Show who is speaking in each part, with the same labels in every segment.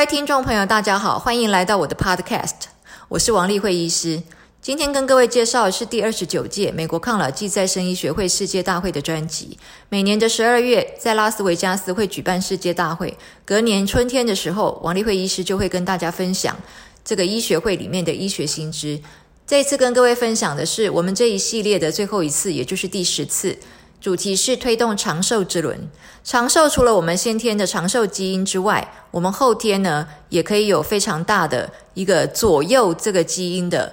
Speaker 1: 位听众朋友，大家好，欢迎来到我的 Podcast，我是王丽慧医师。今天跟各位介绍的是第二十九届美国抗老剂再生医学会世界大会的专辑。每年的十二月，在拉斯维加斯会举办世界大会，隔年春天的时候，王丽慧医师就会跟大家分享这个医学会里面的医学新知。这次跟各位分享的是我们这一系列的最后一次，也就是第十次。主题是推动长寿之轮。长寿除了我们先天的长寿基因之外，我们后天呢也可以有非常大的一个左右这个基因的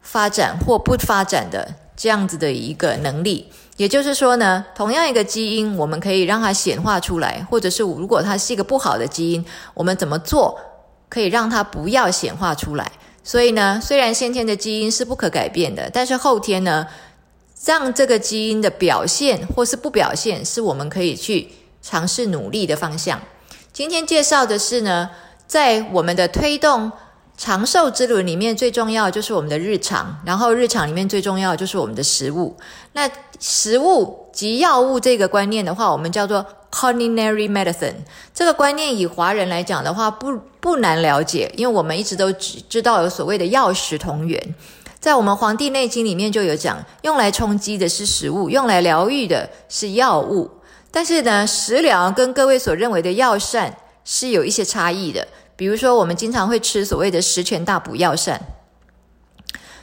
Speaker 1: 发展或不发展的这样子的一个能力。也就是说呢，同样一个基因，我们可以让它显化出来，或者是如果它是一个不好的基因，我们怎么做可以让它不要显化出来？所以呢，虽然先天的基因是不可改变的，但是后天呢？让这个基因的表现或是不表现，是我们可以去尝试努力的方向。今天介绍的是呢，在我们的推动长寿之轮里面，最重要就是我们的日常，然后日常里面最重要就是我们的食物。那食物及药物这个观念的话，我们叫做 culinary medicine。这个观念以华人来讲的话，不不难了解，因为我们一直都知知道有所谓的药食同源。在我们《黄帝内经》里面就有讲，用来充饥的是食物，用来疗愈的是药物。但是呢，食疗跟各位所认为的药膳是有一些差异的。比如说，我们经常会吃所谓的十全大补药膳，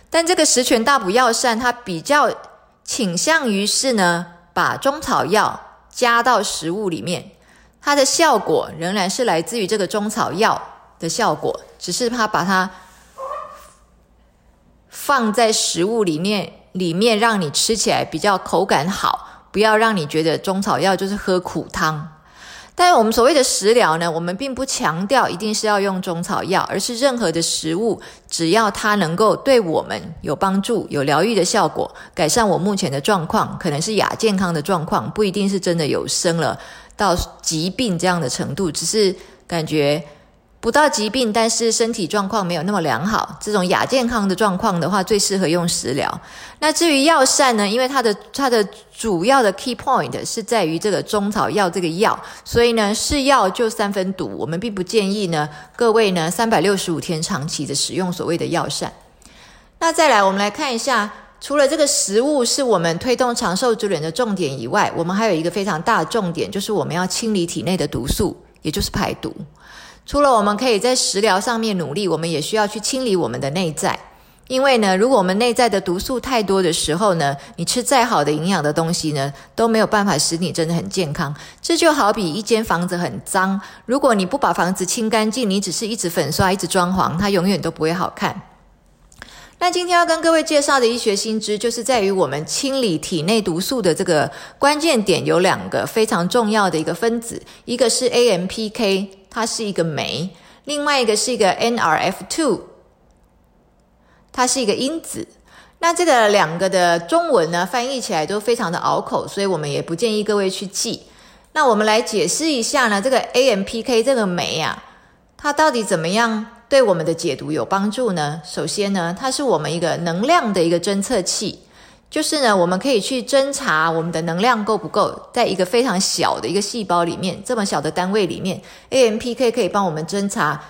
Speaker 1: 但这个十全大补药膳它比较倾向于是呢，把中草药加到食物里面，它的效果仍然是来自于这个中草药的效果，只是它把它。放在食物里面，里面让你吃起来比较口感好，不要让你觉得中草药就是喝苦汤。但我们所谓的食疗呢，我们并不强调一定是要用中草药，而是任何的食物，只要它能够对我们有帮助、有疗愈的效果，改善我目前的状况，可能是亚健康的状况，不一定是真的有生了到疾病这样的程度，只是感觉。不到疾病，但是身体状况没有那么良好，这种亚健康的状况的话，最适合用食疗。那至于药膳呢？因为它的它的主要的 key point 是在于这个中草药这个药，所以呢，是药就三分毒。我们并不建议呢，各位呢三百六十五天长期的使用所谓的药膳。那再来，我们来看一下，除了这个食物是我们推动长寿之人的重点以外，我们还有一个非常大的重点，就是我们要清理体内的毒素，也就是排毒。除了我们可以在食疗上面努力，我们也需要去清理我们的内在。因为呢，如果我们内在的毒素太多的时候呢，你吃再好的营养的东西呢，都没有办法使你真的很健康。这就好比一间房子很脏，如果你不把房子清干净，你只是一直粉刷、一直装潢，它永远都不会好看。那今天要跟各位介绍的医学新知，就是在于我们清理体内毒素的这个关键点有两个非常重要的一个分子，一个是 AMPK，它是一个酶；另外一个是一个 NRF2，它是一个因子。那这个两个的中文呢，翻译起来都非常的拗口，所以我们也不建议各位去记。那我们来解释一下呢，这个 AMPK 这个酶啊，它到底怎么样？对我们的解读有帮助呢。首先呢，它是我们一个能量的一个侦测器，就是呢，我们可以去侦查我们的能量够不够，在一个非常小的一个细胞里面，这么小的单位里面，AMPK 可以帮我们侦查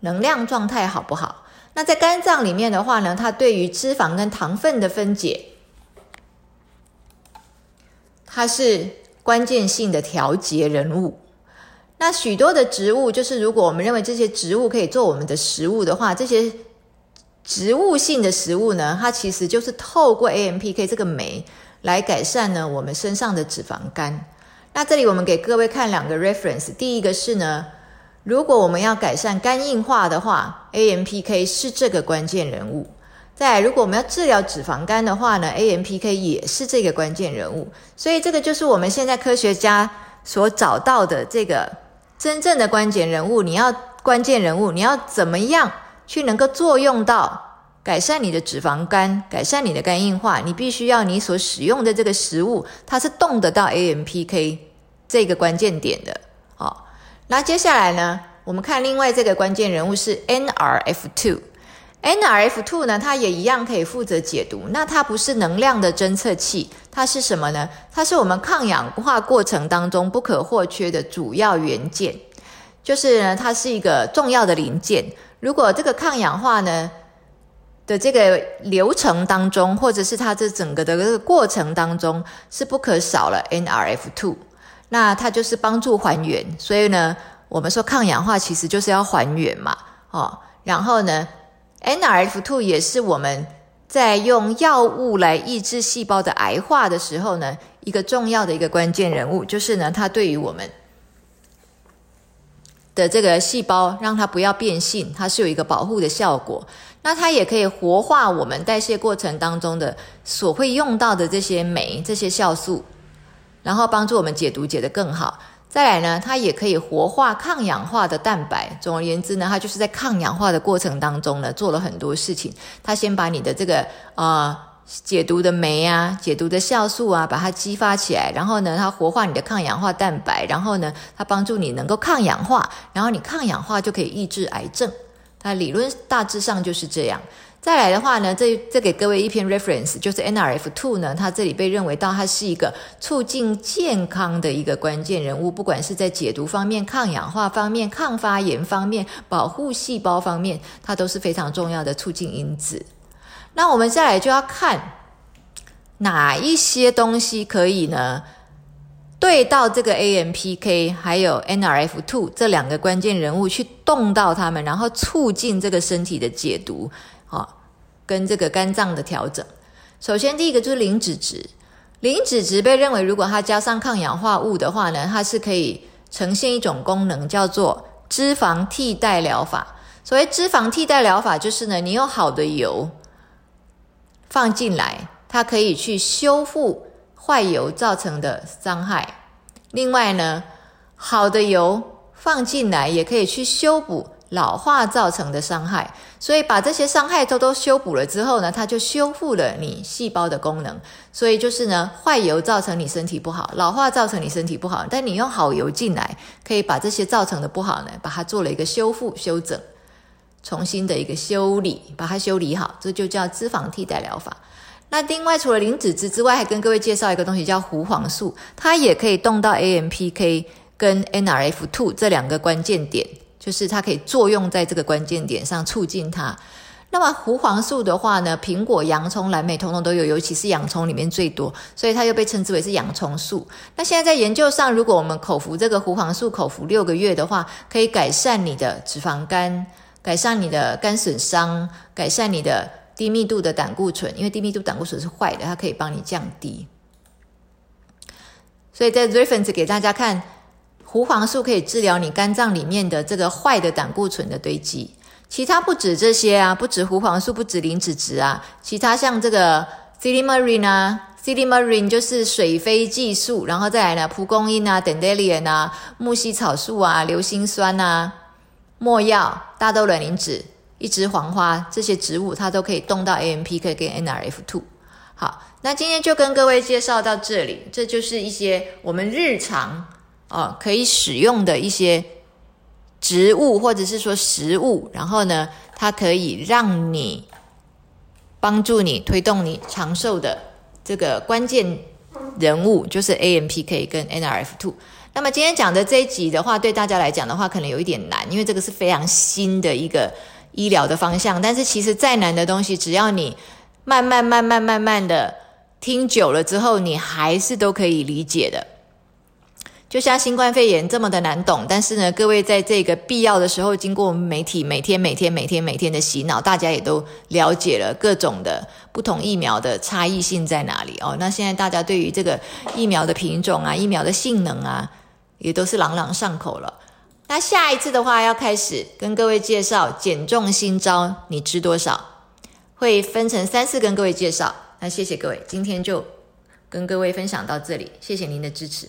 Speaker 1: 能量状态好不好。那在肝脏里面的话呢，它对于脂肪跟糖分的分解，它是关键性的调节人物。那许多的植物，就是如果我们认为这些植物可以做我们的食物的话，这些植物性的食物呢，它其实就是透过 AMPK 这个酶来改善呢我们身上的脂肪肝。那这里我们给各位看两个 reference，第一个是呢，如果我们要改善肝硬化的话，AMPK 是这个关键人物。再如果我们要治疗脂肪肝的话呢，AMPK 也是这个关键人物。所以这个就是我们现在科学家所找到的这个。真正的关键人物，你要关键人物，你要怎么样去能够作用到改善你的脂肪肝，改善你的肝硬化？你必须要你所使用的这个食物，它是动得到 AMPK 这个关键点的。好，那接下来呢，我们看另外这个关键人物是 NRF2。NRF2 呢，它也一样可以负责解毒。那它不是能量的侦测器，它是什么呢？它是我们抗氧化过程当中不可或缺的主要元件。就是呢，它是一个重要的零件。如果这个抗氧化呢的这个流程当中，或者是它这整个的这个过程当中是不可少了 NRF2，那它就是帮助还原。所以呢，我们说抗氧化其实就是要还原嘛，哦，然后呢，NRF2 也是我们在用药物来抑制细胞的癌化的时候呢，一个重要的一个关键人物，就是呢，它对于我们。的这个细胞让它不要变性，它是有一个保护的效果。那它也可以活化我们代谢过程当中的所会用到的这些酶、这些酵素，然后帮助我们解毒解得更好。再来呢，它也可以活化抗氧化的蛋白。总而言之呢，它就是在抗氧化的过程当中呢，做了很多事情。它先把你的这个啊。解毒的酶啊，解毒的酵素啊，把它激发起来，然后呢，它活化你的抗氧化蛋白，然后呢，它帮助你能够抗氧化，然后你抗氧化就可以抑制癌症。它理论大致上就是这样。再来的话呢，这这给各位一篇 reference，就是 NRF2 呢，它这里被认为到它是一个促进健康的一个关键人物，不管是在解毒方面、抗氧化方面、抗发炎方面、保护细胞方面，它都是非常重要的促进因子。那我们再来就要看哪一些东西可以呢？对到这个 AMPK 还有 NRF2 这两个关键人物去动到他们，然后促进这个身体的解毒，好，跟这个肝脏的调整。首先第一个就是磷脂质，磷脂质被认为如果它加上抗氧化物的话呢，它是可以呈现一种功能，叫做脂肪替代疗法。所谓脂肪替代疗法，就是呢，你有好的油。放进来，它可以去修复坏油造成的伤害。另外呢，好的油放进来也可以去修补老化造成的伤害。所以把这些伤害都都修补了之后呢，它就修复了你细胞的功能。所以就是呢，坏油造成你身体不好，老化造成你身体不好，但你用好油进来，可以把这些造成的不好呢，把它做了一个修复、修整。重新的一个修理，把它修理好，这就叫脂肪替代疗法。那另外除了磷脂质之外，还跟各位介绍一个东西叫胡黄素，它也可以动到 AMPK 跟 NRF2 这两个关键点，就是它可以作用在这个关键点上，促进它。那么胡黄素的话呢，苹果、洋葱、蓝莓通通都有，尤其是洋葱里面最多，所以它又被称之为是洋葱素。那现在在研究上，如果我们口服这个胡黄素口服六个月的话，可以改善你的脂肪肝。改善你的肝损伤，改善你的低密度的胆固醇，因为低密度胆固醇是坏的，它可以帮你降低。所以在 reference 给大家看，胡黄素可以治疗你肝脏里面的这个坏的胆固醇的堆积。其他不止这些啊，不止胡黄素，不止磷脂质啊，其他像这个 Silymarin 啊，Silymarin 就是水飞激素，然后再来呢，蒲公英啊，Dandelion 啊，木犀草素啊，硫辛酸啊。墨药、大豆卵磷脂、一枝黄花这些植物，它都可以动到 AMPK 跟 NRF2。好，那今天就跟各位介绍到这里，这就是一些我们日常哦可以使用的一些植物或者是说食物，然后呢，它可以让你帮助你推动你长寿的这个关键人物，就是 AMPK 跟 NRF2。那么今天讲的这一集的话，对大家来讲的话，可能有一点难，因为这个是非常新的一个医疗的方向。但是其实再难的东西，只要你慢慢、慢慢、慢慢的听久了之后，你还是都可以理解的。就像新冠肺炎这么的难懂，但是呢，各位在这个必要的时候，经过媒体每天、每天、每天、每天的洗脑，大家也都了解了各种的不同疫苗的差异性在哪里哦。那现在大家对于这个疫苗的品种啊、疫苗的性能啊，也都是朗朗上口了。那下一次的话，要开始跟各位介绍减重新招，你知多少？会分成三次跟各位介绍。那谢谢各位，今天就跟各位分享到这里，谢谢您的支持。